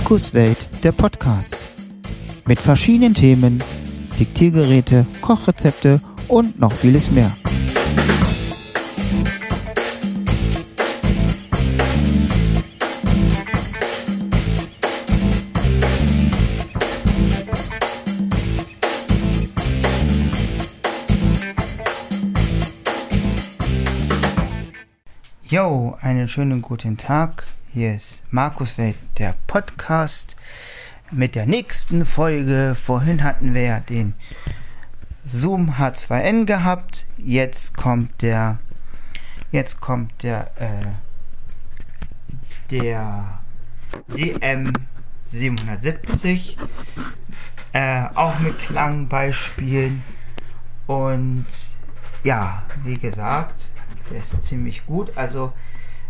Markus Welt, der Podcast. Mit verschiedenen Themen, Diktiergeräte, Kochrezepte und noch vieles mehr. Yo, einen schönen guten Tag. Hier ist Markus Welt, der Podcast mit der nächsten Folge. Vorhin hatten wir ja den Zoom H2N gehabt. Jetzt kommt der, jetzt kommt der, äh, der DM 770. Äh, auch mit Klangbeispielen. Und ja, wie gesagt, der ist ziemlich gut. Also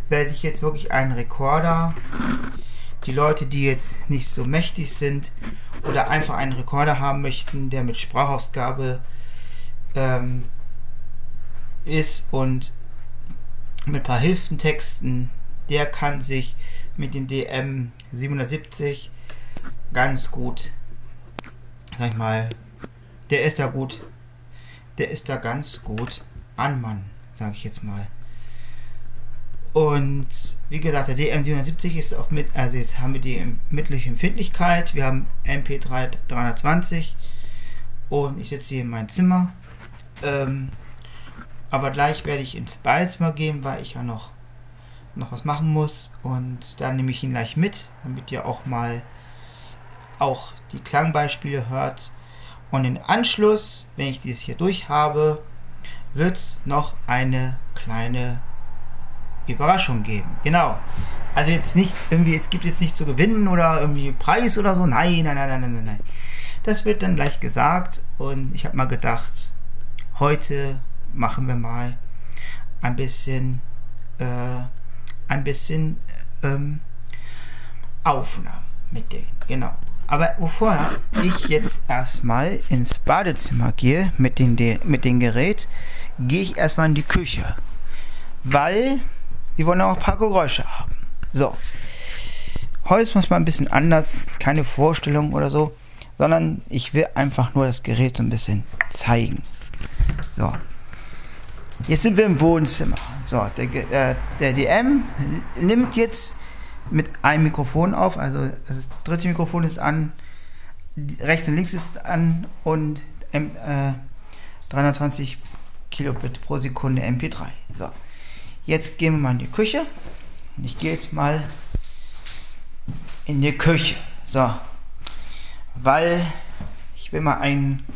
wer sich jetzt wirklich einen Rekorder, die Leute, die jetzt nicht so mächtig sind oder einfach einen Rekorder haben möchten, der mit Sprachausgabe ähm, ist und mit ein paar Hilfentexten, der kann sich mit dem DM 770 ganz gut, sag ich mal, der ist da gut, der ist da ganz gut an Mann sage ich jetzt mal. Und wie gesagt, der DM770 ist auf mit, also jetzt haben wir die mittlere Empfindlichkeit, wir haben MP3 320 und ich sitze hier in meinem Zimmer. Ähm, aber gleich werde ich ins Badezimmer gehen, weil ich ja noch, noch was machen muss und dann nehme ich ihn gleich mit, damit ihr auch mal auch die Klangbeispiele hört. Und im Anschluss, wenn ich dieses hier durch habe, wird es noch eine kleine Überraschung geben. Genau. Also jetzt nicht irgendwie, es gibt jetzt nicht zu gewinnen oder irgendwie Preis oder so. Nein, nein, nein, nein, nein, nein. Das wird dann gleich gesagt und ich habe mal gedacht, heute machen wir mal ein bisschen, äh, ein bisschen ähm, Aufnahmen mit denen. Genau. Aber bevor ich jetzt erstmal ins Badezimmer gehe mit, den, mit dem Gerät, gehe ich erstmal in die Küche. Weil wir wollen auch ein paar Geräusche haben. So. Heute ist es mal ein bisschen anders, keine Vorstellung oder so, sondern ich will einfach nur das Gerät so ein bisschen zeigen. So. Jetzt sind wir im Wohnzimmer. So, der, äh, der DM nimmt jetzt mit einem Mikrofon auf, also das dritte Mikrofon ist an, rechts und links ist an und äh, 320 Kilobit pro Sekunde MP3. So, jetzt gehen wir mal in die Küche und ich gehe jetzt mal in die Küche. So, weil ich will mal einen,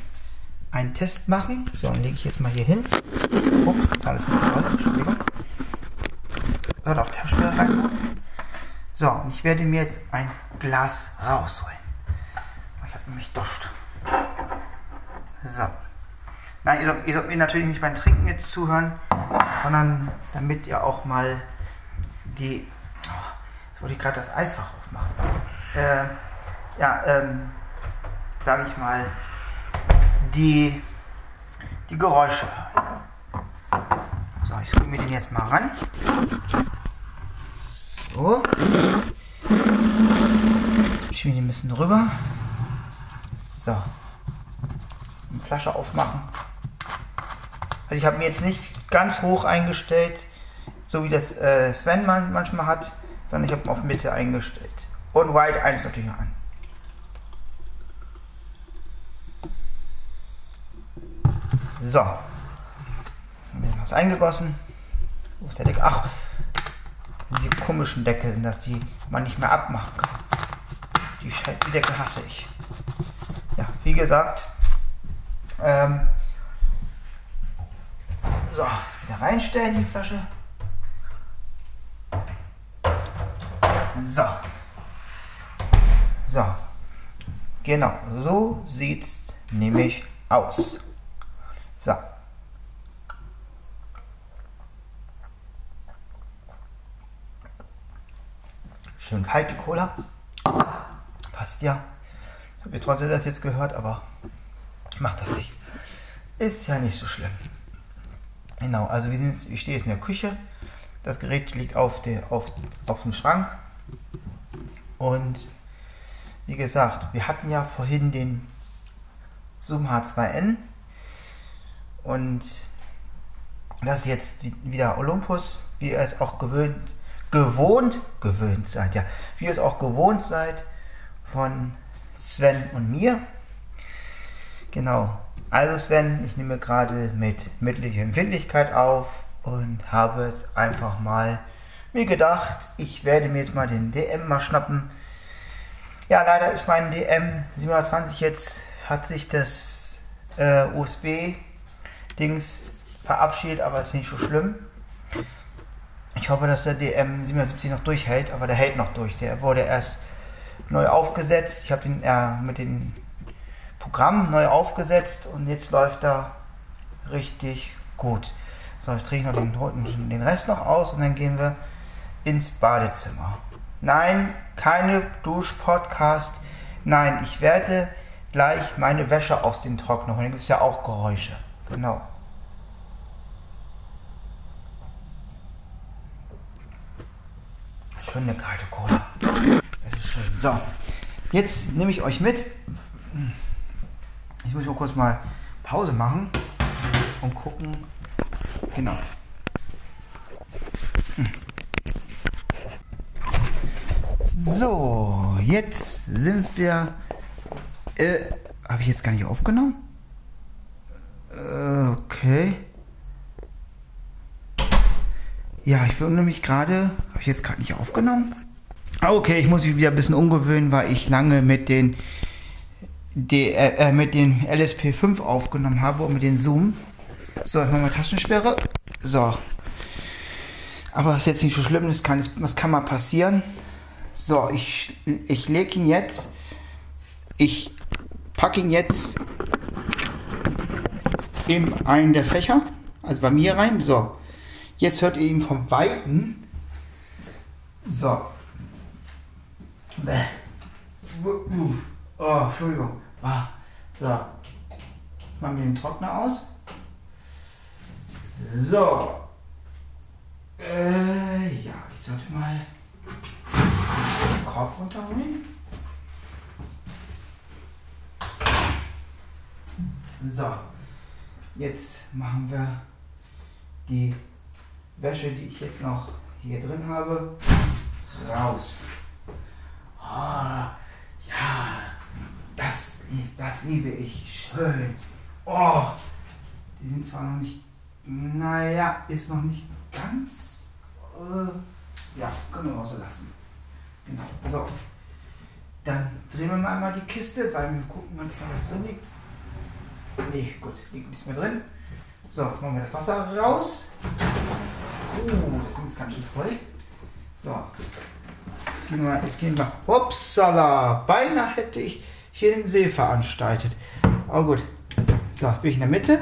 einen Test machen. So, dann lege ich jetzt mal hier hin. Ups, das war ein bisschen zu doll. Entschuldigung. So, noch Taschenspieler rein. So, und ich werde mir jetzt ein Glas rausholen. Ich habe nämlich Durst. So. Nein, ihr sollt, ihr sollt, mir natürlich nicht beim Trinken jetzt zuhören, sondern damit ihr auch mal die. Oh, jetzt wollte ich gerade das Eisfach aufmachen. Äh, ja, ähm, sage ich mal, die, die Geräusche. So, ich hole mir den jetzt mal ran. So. Schieben die ein bisschen rüber. So. Eine Flasche aufmachen. Also ich habe mir jetzt nicht ganz hoch eingestellt, so wie das äh, Sven man, manchmal hat, sondern ich habe auf Mitte eingestellt. Und White 1 natürlich an. So. Dann wird was eingegossen. Wo ist der Deckel? Ach, diese komischen Deckel sind das, die man nicht mehr abmachen kann. Die, Scheiß die Deckel hasse ich. Ja, wie gesagt. Ähm, so, wieder reinstellen die Flasche. So. So. Genau, so sieht's nämlich aus. So. Schön kalt die Cola. Passt ja. Ich habe trotzdem das jetzt gehört, aber macht das nicht. Ist ja nicht so schlimm. Genau, also wir sind, ich stehe jetzt in der Küche. Das Gerät liegt auf, der, auf, auf dem Schrank. Und wie gesagt, wir hatten ja vorhin den Zoom H2N und das ist jetzt wieder Olympus, wie ihr es auch gewöhnt, gewohnt, gewöhnt seid, ja, wie ihr es auch gewohnt seid von Sven und mir. Genau. Also Sven, ich nehme gerade mit mittlicher Empfindlichkeit auf und habe jetzt einfach mal mir gedacht, ich werde mir jetzt mal den DM mal schnappen. Ja, leider ist mein DM 720 jetzt, hat sich das äh, USB-Dings verabschiedet, aber ist nicht so schlimm. Ich hoffe, dass der DM 77 noch durchhält, aber der hält noch durch. Der wurde erst neu aufgesetzt. Ich habe ihn äh, mit dem Programm neu aufgesetzt und jetzt läuft er richtig gut. So, ich drehe noch den, den Rest noch aus und dann gehen wir ins Badezimmer. Nein, keine Duschpodcast. Nein, ich werde gleich meine Wäsche aus dem Trockner holen. Da gibt ja auch Geräusche. Genau. Schöne kalte Cola. Das ist schön. So, jetzt nehme ich euch mit. Ich muss mal kurz mal Pause machen und gucken. Genau. So, jetzt sind wir. Äh, habe ich jetzt gar nicht aufgenommen? Äh, okay. Ja, ich wundere mich gerade. Habe ich jetzt gerade nicht aufgenommen? Ah, okay, ich muss mich wieder ein bisschen umgewöhnen, weil ich lange mit den, die, äh, äh mit den LSP5 aufgenommen habe und mit den Zoom. So, ich mache mal Taschensperre. So. Aber das ist jetzt nicht so schlimm, das kann, das kann mal passieren. So, ich, ich lege ihn jetzt. Ich packe ihn jetzt in einen der Fächer, also bei mir rein. So, Jetzt hört ihr ihn vom Weiten. So. Oh, Entschuldigung. Ah, so. Jetzt machen wir den Trockner aus. So. Äh, ja, ich sollte mal den Korb runterholen. So. Jetzt machen wir die Wäsche, die ich jetzt noch hier drin habe, raus. Oh, ja, das, das liebe ich. Schön. Oh, die sind zwar noch nicht, naja, ist noch nicht ganz, äh, ja, können wir auch so lassen. Genau, so. Dann drehen wir mal einmal die Kiste, weil wir gucken manchmal, was drin liegt. Nee, gut, liegt nichts mehr drin. So, jetzt machen wir das Wasser raus. Oh, das Ding ist ganz schön voll. So. Jetzt gehen wir, jetzt gehen wir. Upsala! Beinahe hätte ich hier den See veranstaltet. Aber gut. So, jetzt bin ich in der Mitte.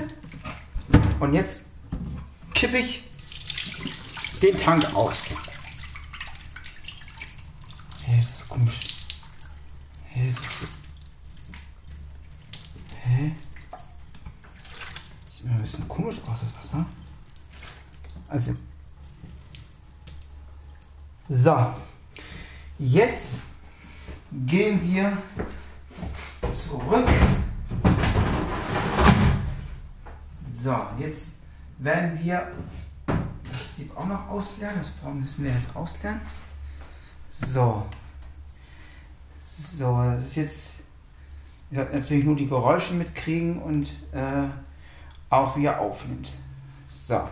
Und jetzt kippe ich den Tank aus. Hä, das ist komisch. Hä, das ist. Hä? Sieht mir ein bisschen komisch aus, das Wasser. Also so, jetzt gehen wir zurück. So, jetzt werden wir das Sieb auch noch auslernen. Das müssen wir jetzt auslernen. So. So, das ist jetzt. Ihr sollt natürlich nur die Geräusche mitkriegen und äh, auch wie er aufnimmt. So.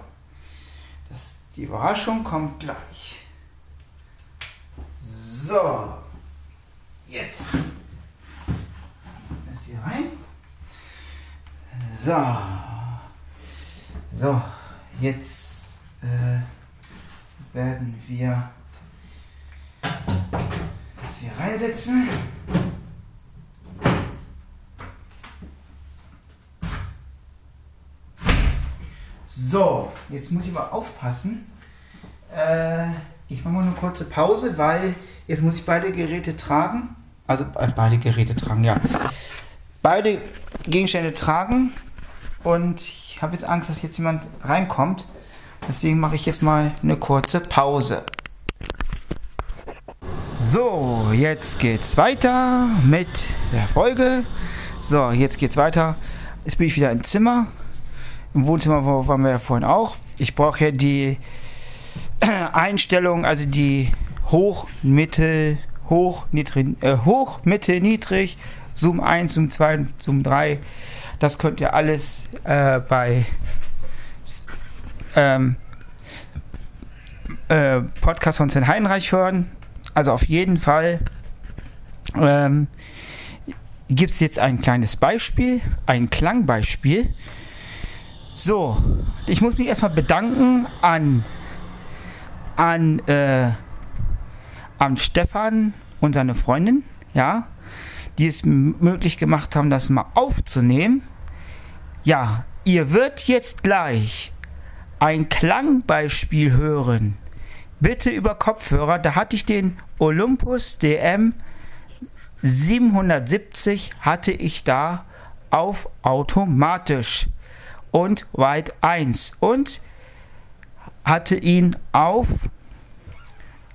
Das, die Überraschung kommt gleich. So, jetzt. Rein. So. So, jetzt äh, werden wir das hier reinsetzen. So, jetzt muss ich mal aufpassen. Äh, ich mache mal eine kurze Pause, weil Jetzt muss ich beide Geräte tragen. Also äh, beide Geräte tragen, ja. Beide Gegenstände tragen. Und ich habe jetzt Angst, dass jetzt jemand reinkommt. Deswegen mache ich jetzt mal eine kurze Pause. So, jetzt geht's weiter mit der Folge. So, jetzt geht's weiter. Jetzt bin ich wieder im Zimmer. Im Wohnzimmer waren wir ja vorhin auch. Ich brauche ja die Einstellung, also die Hoch, Mittel, Hoch, Niedrig, äh, Hoch, Mitte, Niedrig, Zoom 1, Zoom 2, Zoom 3. Das könnt ihr alles äh, bei ähm, äh, Podcast von Sven Heinreich hören. Also auf jeden Fall ähm, gibt es jetzt ein kleines Beispiel, ein Klangbeispiel. So, ich muss mich erstmal bedanken an, an, äh, an Stefan und seine Freundin, ja, die es möglich gemacht haben, das mal aufzunehmen. Ja, ihr wird jetzt gleich ein Klangbeispiel hören bitte über Kopfhörer. Da hatte ich den Olympus DM 770 hatte ich da auf automatisch und White 1 und hatte ihn auf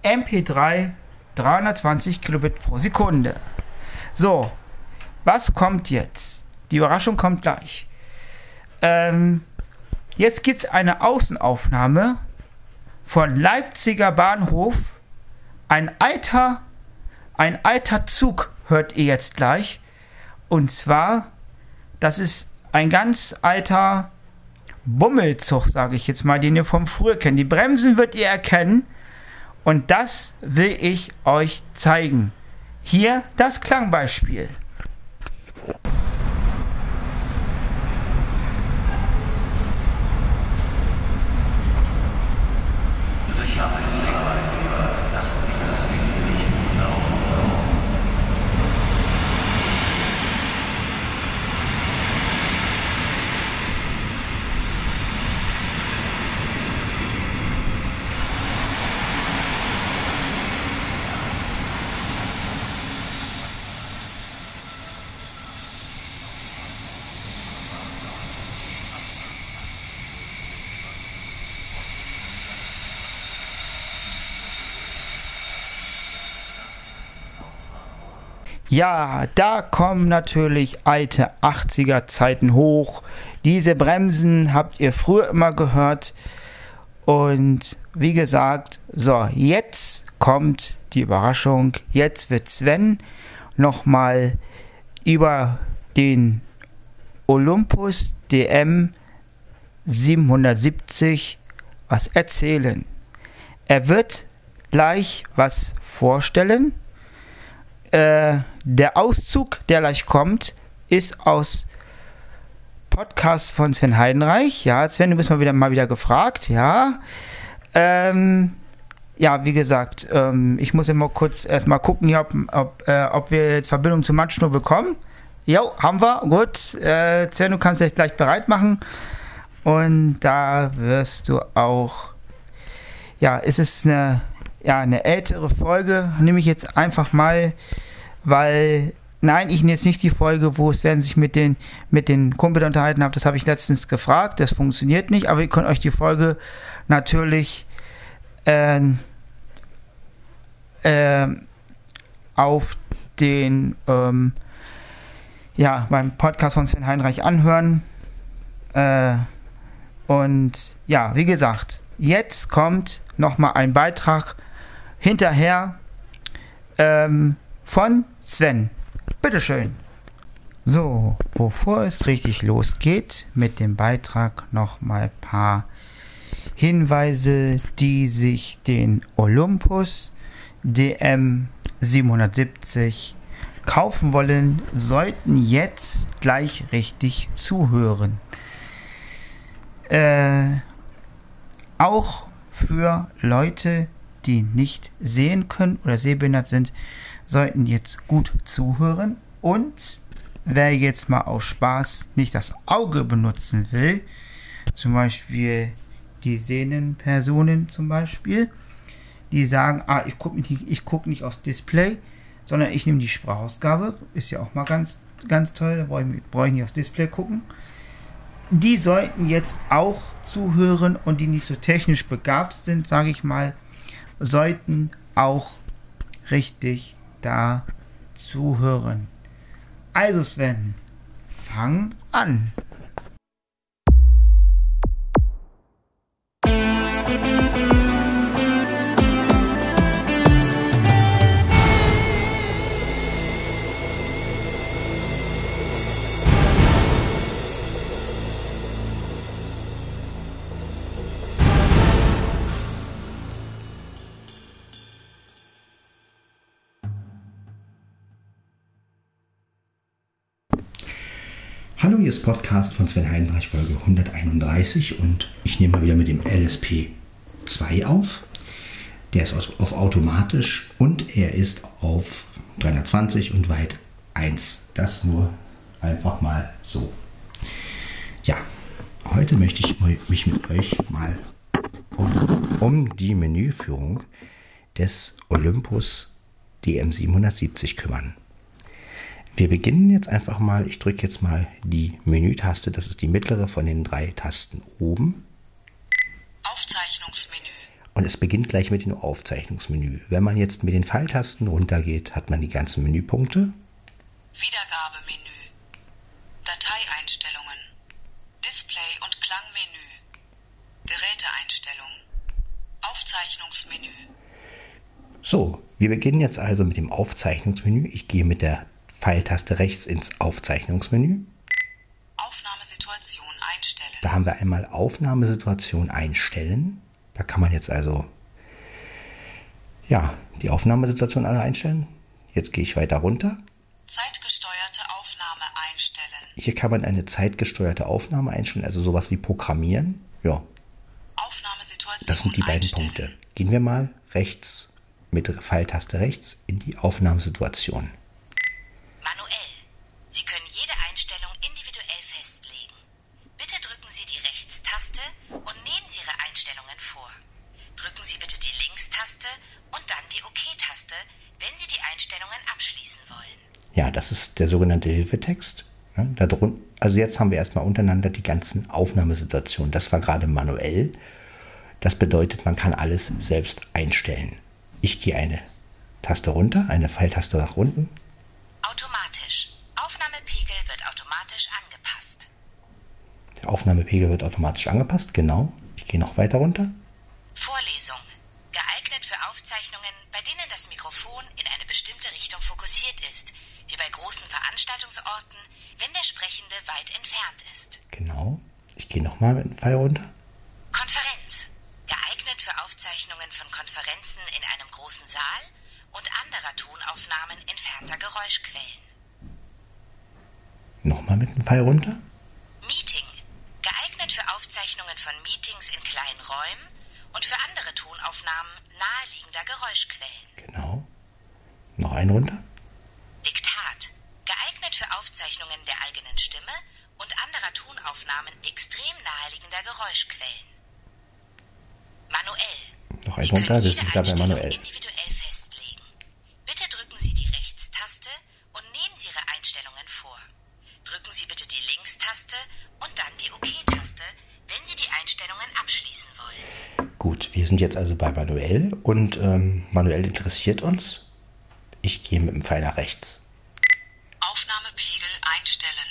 MP3 320 Kilobit pro Sekunde. So, was kommt jetzt? Die Überraschung kommt gleich. Ähm, jetzt gibt es eine Außenaufnahme von Leipziger Bahnhof. Ein alter, ein alter Zug hört ihr jetzt gleich. Und zwar, das ist ein ganz alter Bummelzug, sage ich jetzt mal, den ihr vom früher kennt. Die Bremsen wird ihr erkennen. Und das will ich euch zeigen. Hier das Klangbeispiel. Ja, da kommen natürlich alte 80er Zeiten hoch. Diese Bremsen habt ihr früher immer gehört. Und wie gesagt, so, jetzt kommt die Überraschung. Jetzt wird Sven nochmal über den Olympus DM 770 was erzählen. Er wird gleich was vorstellen äh, der Auszug, der gleich kommt, ist aus Podcast von Sven Heidenreich. Ja, Sven, du bist mal wieder, mal wieder gefragt. Ja. Ähm, ja, wie gesagt, ähm, ich muss immer kurz erstmal gucken, ob, ob, äh, ob wir jetzt Verbindung zu Matschnur bekommen. Jo, haben wir. Gut. Äh, Sven, du kannst dich gleich bereit machen. Und da wirst du auch. Ja, es ist eine ja, eine ältere Folge, nehme ich jetzt einfach mal, weil, nein, ich nehme jetzt nicht die Folge, wo Sven sich mit den, mit den Kumpel unterhalten hat, das habe ich letztens gefragt, das funktioniert nicht, aber ihr könnt euch die Folge natürlich äh, äh, auf den, ähm, ja, beim Podcast von Sven Heinreich anhören. Äh, und ja, wie gesagt, jetzt kommt nochmal ein Beitrag hinterher ähm, von Sven. Bitteschön. So, bevor es richtig losgeht mit dem Beitrag noch mal ein paar Hinweise, die sich den Olympus DM 770 kaufen wollen, sollten jetzt gleich richtig zuhören. Äh, auch für Leute, die nicht sehen können oder sehbehindert sind, sollten jetzt gut zuhören. Und wer jetzt mal aus Spaß nicht das Auge benutzen will, zum Beispiel die sehenden Personen zum Beispiel, die sagen, ah, ich gucke nicht, guck nicht aufs Display, sondern ich nehme die Sprachausgabe, ist ja auch mal ganz, ganz toll, da brauche ich, brauch ich nicht aufs Display gucken. Die sollten jetzt auch zuhören und die nicht so technisch begabt sind, sage ich mal, sollten auch richtig da zuhören. Also Sven, fang an. Ist Podcast von Sven Heinreich, Folge 131 und ich nehme mal wieder mit dem LSP 2 auf. Der ist auf automatisch und er ist auf 320 und weit 1. Das nur einfach mal so. Ja, heute möchte ich mich mit euch mal um, um die Menüführung des Olympus DM770 kümmern. Wir beginnen jetzt einfach mal, ich drücke jetzt mal die Menütaste, das ist die mittlere von den drei Tasten oben. Aufzeichnungsmenü. Und es beginnt gleich mit dem Aufzeichnungsmenü. Wenn man jetzt mit den Pfeiltasten runtergeht, hat man die ganzen Menüpunkte. Wiedergabemenü. Dateieinstellungen. Display- und Klangmenü. Geräteeinstellung. Aufzeichnungsmenü. So, wir beginnen jetzt also mit dem Aufzeichnungsmenü. Ich gehe mit der Pfeiltaste rechts ins Aufzeichnungsmenü. Aufnahmesituation einstellen. Da haben wir einmal Aufnahmesituation einstellen. Da kann man jetzt also ja, die Aufnahmesituation alle einstellen. Jetzt gehe ich weiter runter. Zeitgesteuerte Aufnahme einstellen. Hier kann man eine zeitgesteuerte Aufnahme einstellen, also sowas wie programmieren. Ja, Aufnahmesituation das sind die beiden einstellen. Punkte. Gehen wir mal rechts mit Pfeiltaste rechts in die Aufnahmesituation. Manuell. Sie können jede Einstellung individuell festlegen. Bitte drücken Sie die Rechtstaste und nehmen Sie Ihre Einstellungen vor. Drücken Sie bitte die Linkstaste und dann die OK-Taste, wenn Sie die Einstellungen abschließen wollen. Ja, das ist der sogenannte Hilfetext. Ja, da drun- also jetzt haben wir erstmal untereinander die ganzen Aufnahmesituationen. Das war gerade manuell. Das bedeutet, man kann alles selbst einstellen. Ich gehe eine Taste runter, eine Pfeiltaste nach unten. Automatisch. Aufnahmepegel wird automatisch angepasst. Der Aufnahmepegel wird automatisch angepasst, genau. Ich gehe noch weiter runter. Vorlesung. Geeignet für Aufzeichnungen, bei denen das Mikrofon in eine bestimmte Richtung fokussiert ist, wie bei großen Veranstaltungsorten, wenn der Sprechende weit entfernt ist. Genau. Ich gehe nochmal mit dem Pfeil runter. Konferenz. Geeignet für Aufzeichnungen von Konferenzen in einem großen Saal und anderer Tonaufnahmen entfernter Geräuschquellen. Nochmal mit dem Pfeil runter. Meeting. Geeignet für Aufzeichnungen von Meetings in kleinen Räumen und für andere Tonaufnahmen naheliegender Geräuschquellen. Genau. Noch einen runter. Diktat. Geeignet für Aufzeichnungen der eigenen Stimme und anderer Tonaufnahmen extrem naheliegender Geräuschquellen. Manuell. Noch einen Sie Einstellung manuell. individuell festlegen. Bitte drücken Sie die Rechtstaste und nehmen Sie Ihre Einstellungen vor. Drücken Sie bitte die Linkstaste und dann die OK-Taste, wenn Sie die Einstellungen abschließen wollen. Gut, wir sind jetzt also bei manuell und ähm, manuell interessiert uns. Ich gehe mit dem Pfeil nach rechts. Aufnahmepegel einstellen.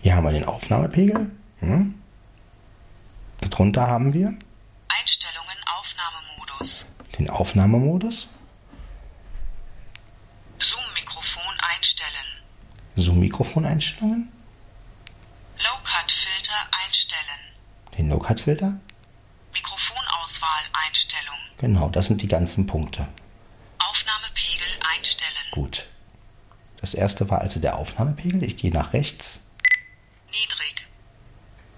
Hier haben wir den Aufnahmepegel. Hm? Darunter haben wir. Den Aufnahmemodus, Zoom-Mikrofon einstellen. Zoom-Mikrofoneinstellungen, Low-Cut-Filter einstellen. den No-Cut-Filter. Mikrofonauswahl Einstellung. Genau, das sind die ganzen Punkte. Aufnahmepegel einstellen. Gut. Das erste war also der Aufnahmepegel. Ich gehe nach rechts. Niedrig.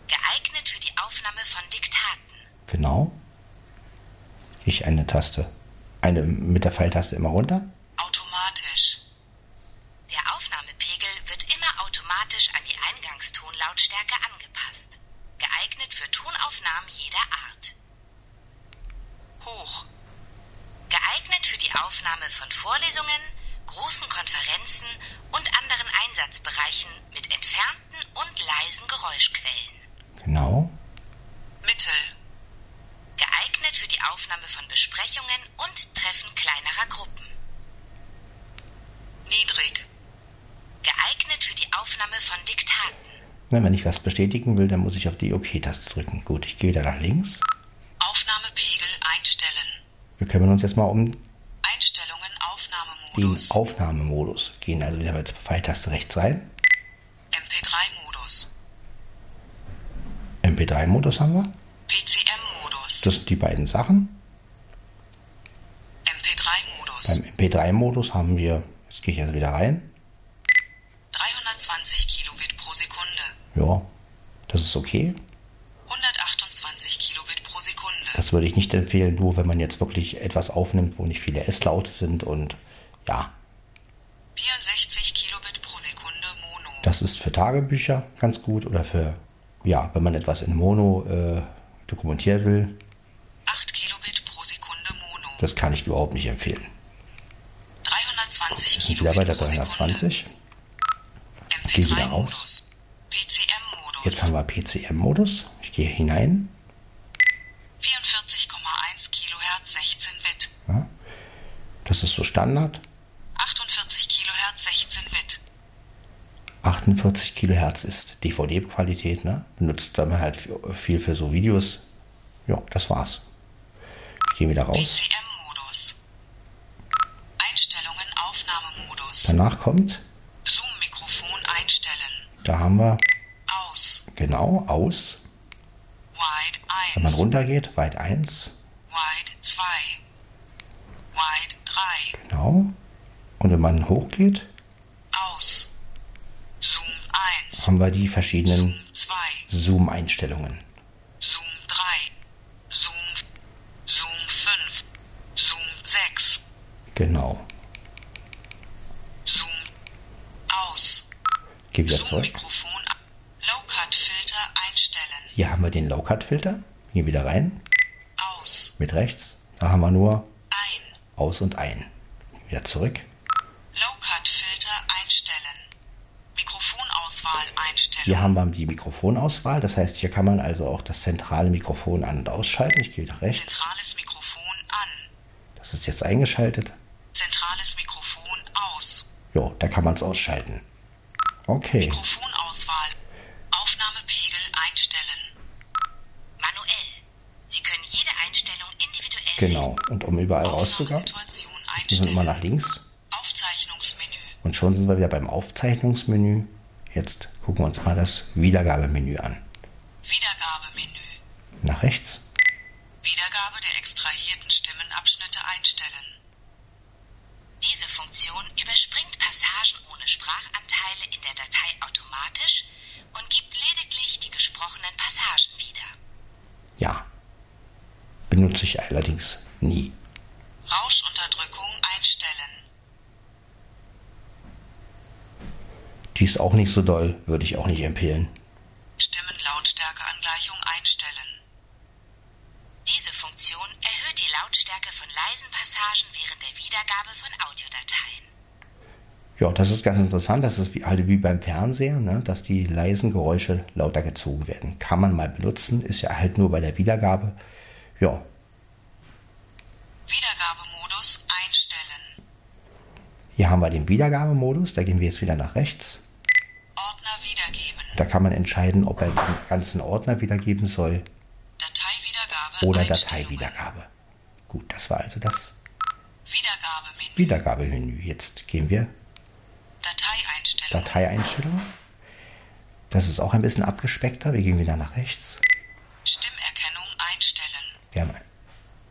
Geeignet für die Aufnahme von Diktaten. Genau. Ich eine Taste. Eine mit der Pfeiltaste immer runter. Automatisch. Der Aufnahmepegel wird immer automatisch an die Eingangstonlautstärke angepasst. Geeignet für Tonaufnahmen jeder Art. Hoch. Geeignet für die Aufnahme von Vorlesungen, großen Konferenzen und anderen Einsatzbereichen mit entfernten und leisen Geräuschquellen. Genau. Mittel. Die Aufnahme von Besprechungen und Treffen kleinerer Gruppen. Niedrig. Geeignet für die Aufnahme von Diktaten. Na, wenn ich was bestätigen will, dann muss ich auf die OK-Taste drücken. Gut, ich gehe da nach links. Aufnahmepegel einstellen. Wir kümmern uns jetzt mal um Einstellungen den Aufnahmemodus. Aufnahmemodus. Gehen also wieder mit Pfeiltaste rechts rein. MP3-Modus. MP3-Modus haben wir. PCM-Modus. Das sind die beiden Sachen. MP3-Modus. Beim MP3-Modus haben wir, jetzt gehe ich also wieder rein. 320 Kilobit pro Sekunde. Ja, das ist okay. 128 Kilobit pro Sekunde. Das würde ich nicht empfehlen, nur wenn man jetzt wirklich etwas aufnimmt, wo nicht viele S-Laute sind und ja, 64 Kilobit pro Sekunde Mono. das ist für Tagebücher ganz gut oder für, ja, wenn man etwas in Mono äh, dokumentieren will, 8 Kilobit pro Sekunde Mono. Das kann ich überhaupt nicht empfehlen. 320 Wir sind wieder bei der pro Sekunde. 320. Geh wieder raus. MP3-Modus. PCM-Modus. Jetzt haben wir PCM-Modus. Ich gehe hinein. 44,1 Kilohertz 16 Bit. Ja. Das ist so Standard. 48 Kilohertz 16 Bit. 48 Kilohertz ist DVD-Qualität, ne? Benutzt man halt viel für so Videos. Ja, das war's. Ich gehe wieder raus. PCM-Modus. Einstellungen Aufnahmemodus. Danach kommt, Zoom-Mikrofon einstellen. da haben wir Aus. genau aus. Wide 1. Wenn man runtergeht, weit 1, Wide 2. Wide 3. genau. Und wenn man hochgeht, Aus. Zoom 1. haben wir die verschiedenen Zoom 2. Zoom-Einstellungen. Zoom 3. Zoom. Zoom 5. Zoom 6. Genau. Zoom. Aus. Geh wieder zurück. Zoom-Mikrofon. Low-Cut-Filter einstellen. Hier haben wir den Low-Cut-Filter. Hier wieder rein. Aus. Mit rechts. Da haben wir nur Ein. aus und ein. Wieder zurück. Low-Cut-Filter einstellen. Mikrofonauswahl einstellen. Hier haben wir die Mikrofonauswahl. Das heißt, hier kann man also auch das zentrale Mikrofon an- und ausschalten. Ich gehe nach rechts. Zentrales Mikrofon an. Das ist jetzt eingeschaltet. Zentrales Mikrofon aus. Jo, da kann man es ausschalten. Okay. Mikrofonauswahl. Aufnahmepegel einstellen. Manuell. Sie können jede Einstellung individuell Genau. Und um überall rauszukommen, müssen wir immer nach links. Aufzeichnungsmenü. Und schon sind wir wieder beim Aufzeichnungsmenü. Jetzt gucken wir uns mal das Wiedergabemenü an. Wiedergabemenü. Nach rechts. Wiedergabe der extrahierten Stimmenabschnitte einstellen. Diese Funktion überspringt Passagen ohne Sprachanteile in der Datei automatisch und gibt lediglich die gesprochenen Passagen wieder. Ja. Benutze ich allerdings nie. Rauschunterdrückung einstellen. Die ist auch nicht so doll, würde ich auch nicht empfehlen. Stimmenlautstärkeangleichung einstellen. Diese Funktion erhöht die Lautstärke von leisen Passagen während der Wiedergabe von Audiodateien. Ja, das ist ganz interessant. Das ist wie, halt wie beim Fernseher, ne? dass die leisen Geräusche lauter gezogen werden. Kann man mal benutzen, ist ja halt nur bei der Wiedergabe. Ja, Wiedergabemodus einstellen. hier haben wir den Wiedergabemodus. Da gehen wir jetzt wieder nach rechts. Ordner wiedergeben. Da kann man entscheiden, ob er den ganzen Ordner wiedergeben soll Dateiwiedergabe oder. Dateiwiedergabe. Gut, das war also das Wiedergabemenü. Wiedergabemenü. Jetzt gehen wir Dateieinstellungen. Dateieinstellungen. Das ist auch ein bisschen abgespeckter. Wir gehen wieder nach rechts. Stimmerkennung einstellen. Wir haben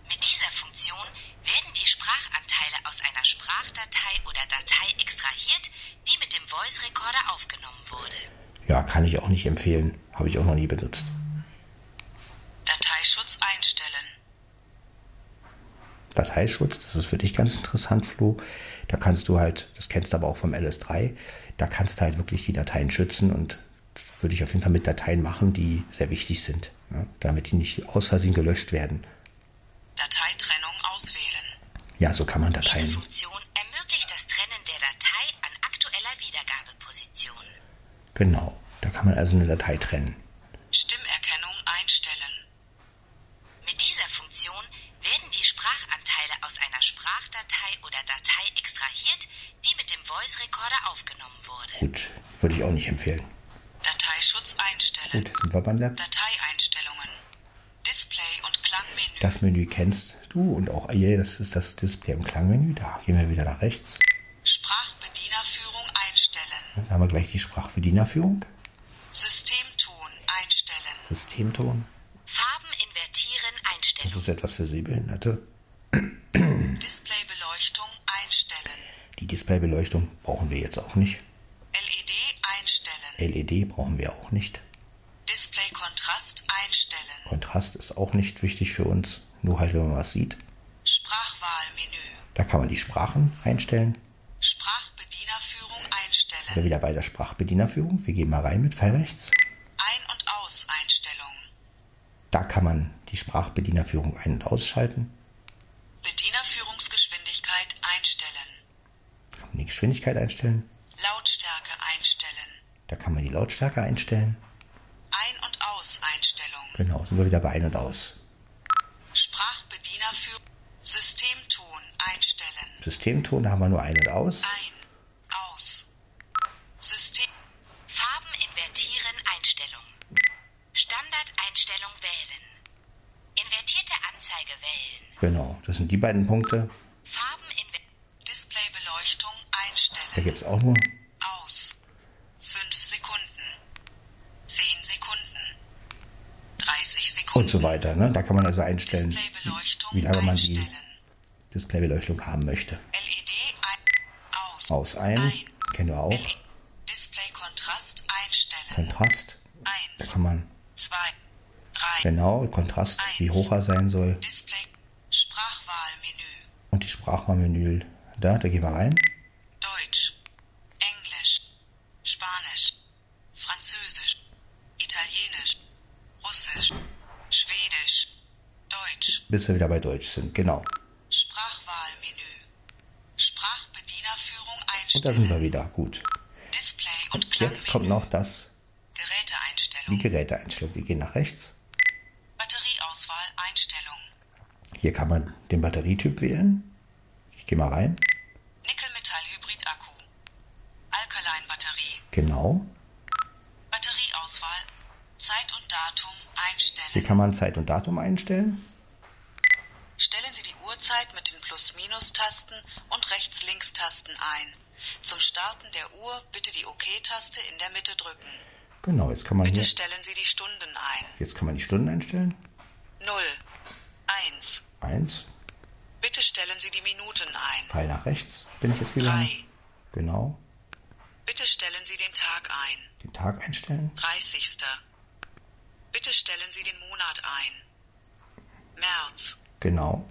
Mit dieser Funktion werden die Sprachanteile aus einer Sprachdatei oder Datei extrahiert, die mit dem Voice Recorder aufgenommen wurde. Ja, kann ich auch nicht empfehlen. Habe ich auch noch nie benutzt. Dateischutz einstellen. Dateischutz, das ist für dich ganz interessant, Flo. Da kannst du halt, das kennst du aber auch vom LS3, da kannst du halt wirklich die Dateien schützen und würde ich auf jeden Fall mit Dateien machen, die sehr wichtig sind, ne? damit die nicht aus Versehen gelöscht werden. Dateitrennung auswählen. Ja, so kann man Diese Dateien. Funktion ermöglicht das Trennen der Datei an aktueller Wiedergabeposition. Genau, da kann man also eine Datei trennen. Stimmerkennung einstellen. Mit dieser Funktion werden Sprachdatei oder Datei extrahiert, die mit dem Voice Recorder aufgenommen wurde. Gut, würde ich auch nicht empfehlen. Dateischutz einstellen. Gut, sind wir beim Dat Dateieinstellungen. Display und Klangmenü. Das Menü kennst du und auch hier, das ist das Display- und Klangmenü. Da gehen wir wieder nach rechts. Sprachbedienerführung einstellen. Da haben wir gleich die Sprachbedienerführung. Systemton einstellen. Systemton. Farben invertieren Das Einstellung. ist etwas für Sehbehinderte. Displaybeleuchtung einstellen. Die Displaybeleuchtung brauchen wir jetzt auch nicht. LED einstellen. LED brauchen wir auch nicht. Displaykontrast einstellen. Kontrast ist auch nicht wichtig für uns. Nur halt, wenn man was sieht. Sprachwahlmenü. Da kann man die Sprachen einstellen. Sprachbedienerführung Einstellen. wieder bei der Sprachbedienerführung. Wir gehen mal rein mit Pfeil rechts. Ein- und Aus-Einstellung. Da kann man die Sprachbedienerführung ein- und ausschalten. Bedienerführungsgeschwindigkeit einstellen. Da kann man die Geschwindigkeit einstellen. Lautstärke einstellen. Da kann man die Lautstärke einstellen. Ein- und Aus-Einstellung. Genau, sind wir wieder bei Ein- und Aus. Sprachbedienerführung. Systemton einstellen. Systemton, da haben wir nur Ein- und Aus. Ein. Aus. System. Farben invertieren Einstellung. Standardeinstellung wählen. Invertierte Anzeige wählen. Genau, das sind die beiden Punkte. Farben inver Displaybeleuchtung Da einstellen. gibt es auch nur. Aus. 5 Sekunden. 10 Sekunden. 30 Sekunden. Und so weiter. Ne? Da kann man also einstellen, wie lange man die. Displaybeleuchtung haben möchte. LED ein. Aus. Aus ein, kennen wir auch. LED. Displaykontrast einstellen. Kontrast, da 1, kann man 2, 3. genau Kontrast, wie hoch er sein soll. Display. Und die Sprachwahlmenü, da, da gehen wir rein. Deutsch, Englisch, Spanisch, Französisch, Italienisch, Russisch, Schwedisch, Deutsch, bis wir wieder bei Deutsch sind. Genau. Sprachwahlmenü, Sprachbedienerführung Und da einstellen, sind wir wieder. Gut. Display und Und jetzt kommt noch das, die Geräteeinstellung, Geräteeinstellung. Wir gehen nach rechts. Batterieauswahl Einstellung, Hier kann man den Batterietyp wählen. Ich gehe mal rein. Nickel-Metall-Hybrid-Akku, Alkaline-Batterie, Genau. Batterieauswahl, Zeit und Datum Hier einstellen. kann man Zeit und Datum einstellen. Stellen Sie die Uhrzeit mit den Plus-Minus-Tasten und Rechts-Links-Tasten ein. Zum Starten der Uhr bitte die OK-Taste in der Mitte drücken. Genau, jetzt kann man Bitte hier, stellen Sie die Stunden ein. jetzt kann man die Stunden einstellen. 0, 1. Eins. Bitte stellen Sie die Minuten ein. Pfeil nach rechts bin ich jetzt wieder. 3. Genau. Bitte stellen Sie den Tag ein. Den Tag einstellen. 30. Bitte stellen Sie den Monat ein. März. Genau.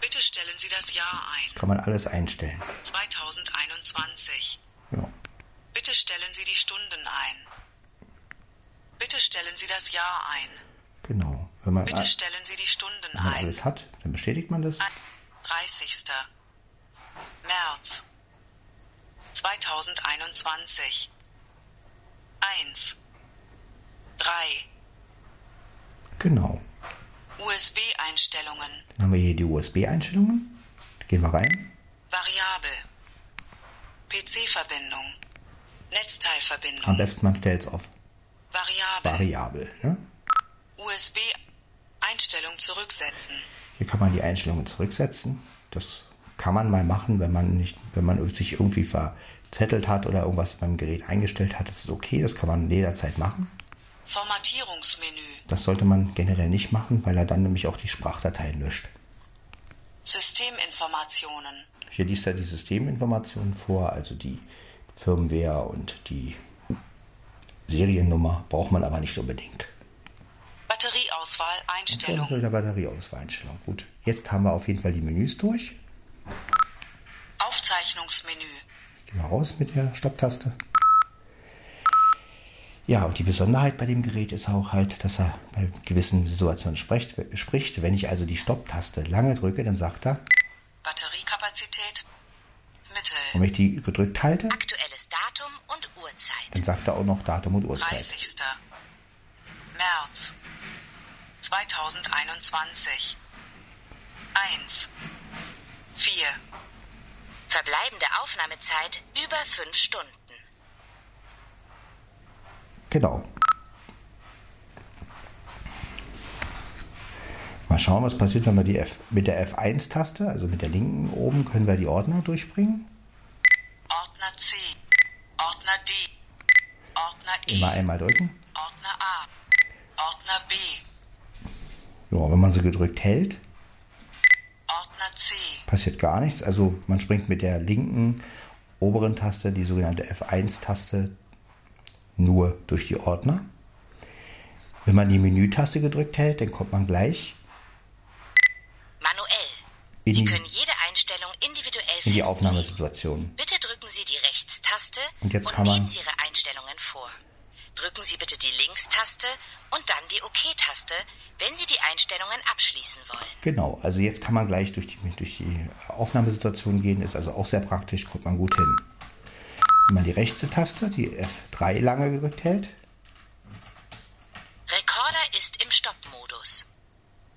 Bitte stellen Sie das Jahr ein. Kann man alles einstellen. 2021. Ja. Bitte stellen Sie die Stunden ein. Bitte stellen Sie das Jahr ein. Genau. Wenn man, Bitte stellen Sie die Stunden wenn man ein. alles hat, dann bestätigt man das. 30. März 2021 1 3 Genau. USB-Einstellungen Dann haben wir hier die USB-Einstellungen. Gehen wir rein. Variabel PC-Verbindung Am Netzteilverbindung besten man stellt es auf Variabel variabel. Ne? USB-Einstellung zurücksetzen Hier kann man die Einstellungen zurücksetzen. Das kann man mal machen, wenn man nicht, wenn man sich irgendwie verzettelt hat oder irgendwas beim Gerät eingestellt hat. Das ist okay, das kann man jederzeit machen. Formatierungsmenü Das sollte man generell nicht machen, weil er dann nämlich auch die Sprachdateien löscht. Systeminformationen Hier liest er die Systeminformationen vor, also die Firmware und die Seriennummer braucht man aber nicht unbedingt. Einstellung ist der Batterieauswahleinstellung. Gut, jetzt haben wir auf jeden Fall die Menüs durch. Aufzeichnungsmenü Gehen wir raus mit der Stopptaste. Ja, und die Besonderheit bei dem Gerät ist auch halt, dass er bei gewissen Situationen spricht. spricht. Wenn ich also die Stopptaste lange drücke, dann sagt er, Batteriekapazität Mittel und wenn ich die gedrückt halte, Aktuelles Datum und Uhrzeit. dann sagt er auch noch Datum und Uhrzeit. 30. März 2021 1 4 Aufnahmezeit über fünf Stunden. Genau. Mal schauen, was passiert, wenn wir die F mit der F1-Taste, also mit der linken oben, können wir die Ordner durchbringen. Ordner C, Ordner D, Ordner E, Immer einmal drücken. Ordner A, Ordner B, Ja, wenn man sie gedrückt hält, passiert gar nichts. Also man springt mit der linken oberen Taste, die sogenannte F1-Taste, nur durch die Ordner. Wenn man die Menütaste gedrückt hält, dann kommt man gleich Manuell. In Sie die- können jede Einstellung individuell in die. Aufnahmesituation. Bitte drücken Sie die Rechtstaste Und jetzt kann man- Ihre. Drücken Sie bitte die Linkstaste und dann die OK-Taste, wenn Sie die Einstellungen abschließen wollen. Genau, also jetzt kann man gleich durch die, durch die Aufnahmesituation gehen, ist also auch sehr praktisch, kommt man gut hin. Wenn man die rechte Taste, die F3 lange gedrückt hält, Rekorder ist im Stoppmodus.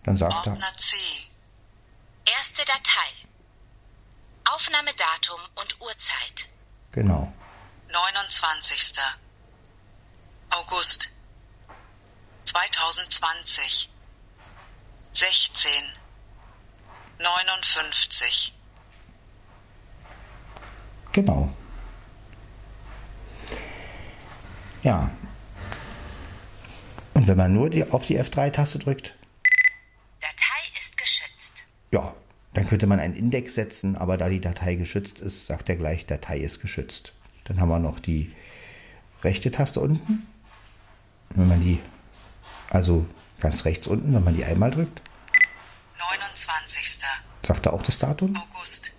dann sagt er, Ordner C, Erste Datei. Aufnahmedatum und Uhrzeit. genau, 29. August 2020 16 59 genau. Ja. Und wenn man nur die, auf die F3-Taste drückt, Datei ist geschützt. ja, dann könnte man einen Index setzen, aber da die Datei geschützt ist, sagt er gleich, Datei ist geschützt. Dann haben wir noch die rechte Taste unten. Wenn man die, also ganz rechts unten, wenn man die einmal drückt, 29. sagt er auch das Datum. August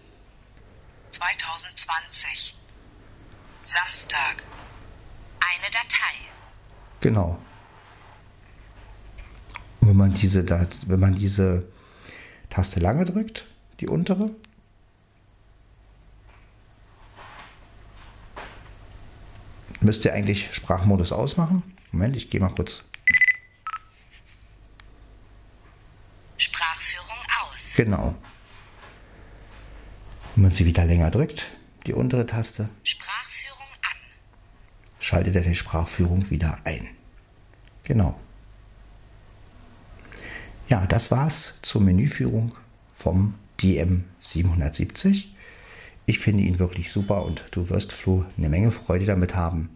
2020 Samstag Eine Datei. Genau. Und wenn man diese, Dat- wenn man diese Taste lange drückt, die untere, müsst ihr eigentlich Sprachmodus ausmachen. Moment, ich gehe mal kurz. Sprachführung aus. Genau. Wenn man sie wieder länger drückt, die untere Taste, Sprachführung an. schaltet er die Sprachführung wieder ein. Genau. Ja, das war's zur Menüführung vom DM770. Ich finde ihn wirklich super und du wirst, Flo, eine Menge Freude damit haben.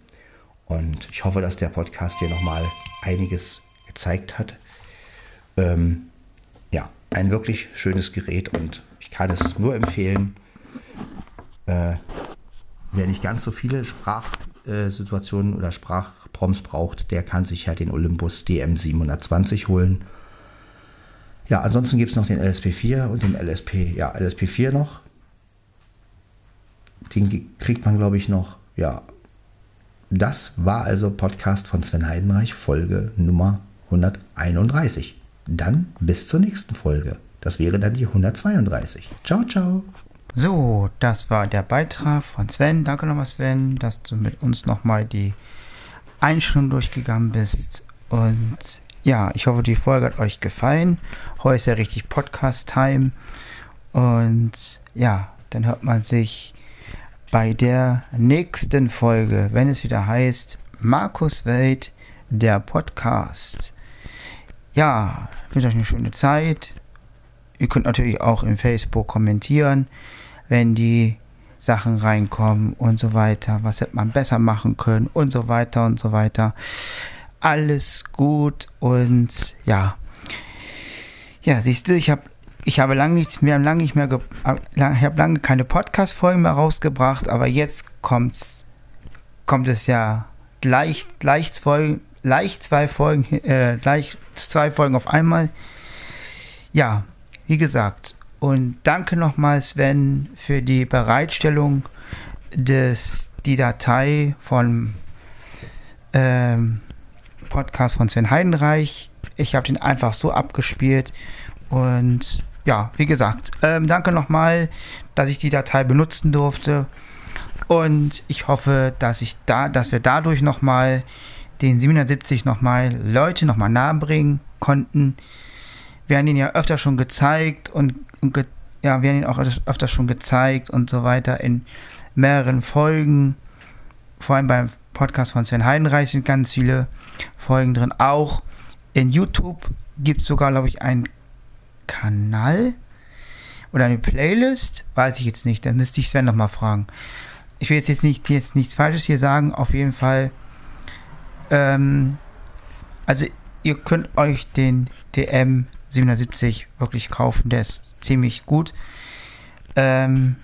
Und ich hoffe, dass der Podcast dir nochmal einiges gezeigt hat. Ähm, ja, ein wirklich schönes Gerät und ich kann es nur empfehlen. Äh, wer nicht ganz so viele Sprachsituationen oder Sprachprompts braucht, der kann sich ja den Olympus DM720 holen. Ja, ansonsten gibt es noch den LSP4 und den LSP, ja, LSP4 noch. Den kriegt man, glaube ich, noch. Ja, das war also Podcast von Sven Heidenreich, Folge Nummer 131. Dann bis zur nächsten Folge. Das wäre dann die 132. Ciao, ciao. So, das war der Beitrag von Sven. Danke nochmal, Sven, dass du mit uns nochmal die Einstellung durchgegangen bist. Und ja, ich hoffe, die Folge hat euch gefallen. Heute ist ja richtig Podcast-Time. Und ja, dann hört man sich bei der nächsten Folge, wenn es wieder heißt Markus Welt, der Podcast. Ja, ich wünsche euch eine schöne Zeit. Ihr könnt natürlich auch im Facebook kommentieren, wenn die Sachen reinkommen und so weiter. Was hätte man besser machen können und so weiter und so weiter. Alles gut und ja. Ja, siehst du, ich habe ich habe lange nichts mehr, lange nicht mehr, äh, ich habe lange keine Podcast-Folgen mehr rausgebracht, aber jetzt kommt's, kommt es ja leicht, leicht, Folgen, leicht zwei Folgen, äh, leicht zwei Folgen auf einmal. Ja, wie gesagt. Und danke nochmal, Sven, für die Bereitstellung des, die Datei von ähm, Podcast von Sven Heidenreich. Ich habe den einfach so abgespielt. Und ja, wie gesagt, ähm, danke nochmal, dass ich die Datei benutzen durfte. Und ich hoffe, dass ich da, dass wir dadurch nochmal den 770 nochmal Leute nochmal nahe bringen konnten. Wir haben ihn ja öfter schon gezeigt und, und, ge ja, wir haben ihn auch öfter schon gezeigt und so weiter in mehreren Folgen. Vor allem beim Podcast von Sven Heidenreich sind ganz viele Folgen drin. Auch in YouTube gibt es sogar, glaube ich, einen Kanal oder eine Playlist. Weiß ich jetzt nicht. Da müsste ich Sven nochmal fragen. Ich will jetzt, jetzt, nicht, jetzt nichts Falsches hier sagen. Auf jeden Fall. Ähm, also, ihr könnt euch den DM 770 wirklich kaufen. Der ist ziemlich gut. Ähm,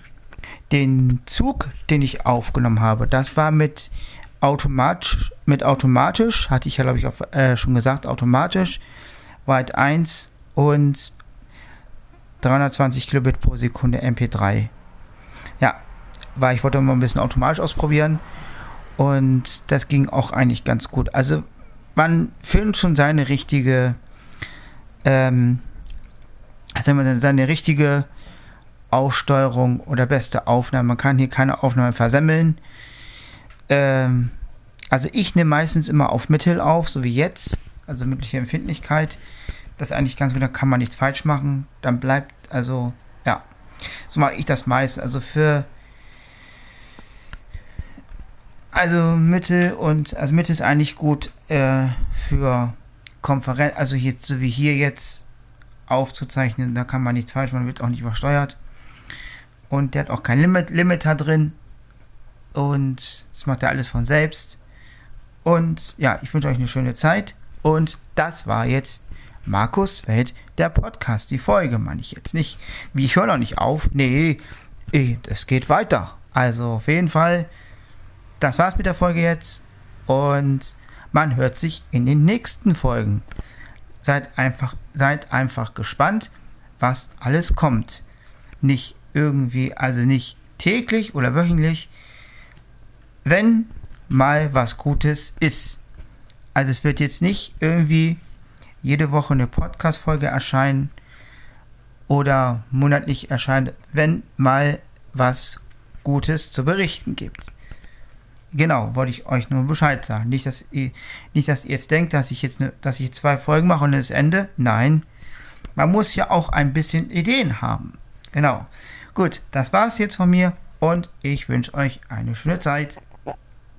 den Zug, den ich aufgenommen habe, das war mit automatisch, mit automatisch, hatte ich ja glaube ich auch, äh, schon gesagt, automatisch, Weit 1 und 320 Kilobit pro Sekunde MP3. Ja, weil ich wollte mal ein bisschen automatisch ausprobieren und das ging auch eigentlich ganz gut. Also man findet schon seine richtige ähm, also seine richtige Aussteuerung oder beste Aufnahme. Man kann hier keine Aufnahme versemmeln. Ähm, also ich nehme meistens immer auf Mittel auf, so wie jetzt, also mittlere Empfindlichkeit. Das ist eigentlich ganz gut, da kann man nichts falsch machen. Dann bleibt, also, ja. So mache ich das meist. Also für also Mittel und also Mittel ist eigentlich gut äh, für Konferenz, also jetzt so wie hier jetzt aufzuzeichnen, da kann man nichts falsch machen, wird auch nicht übersteuert. Und der hat auch kein Limit, Limiter drin. Und das macht er alles von selbst. Und ja, ich wünsche euch eine schöne Zeit. Und das war jetzt Markus Welt, der Podcast. Die Folge meine ich jetzt nicht. Wie ich höre noch nicht auf. Nee, es geht weiter. Also auf jeden Fall, das war's mit der Folge jetzt. Und man hört sich in den nächsten Folgen. Seid einfach, seid einfach gespannt, was alles kommt. Nicht irgendwie, also nicht täglich oder wöchentlich, wenn mal was Gutes ist. Also es wird jetzt nicht irgendwie jede Woche eine Podcast-Folge erscheinen oder monatlich erscheinen, wenn mal was Gutes zu berichten gibt. Genau, wollte ich euch nur Bescheid sagen. Nicht, dass ihr, nicht, dass ihr jetzt denkt, dass ich jetzt, ne, dass ich zwei Folgen mache und ist Ende. Nein, man muss ja auch ein bisschen Ideen haben. Genau. Gut, das war's jetzt von mir und ich wünsche euch eine schöne Zeit.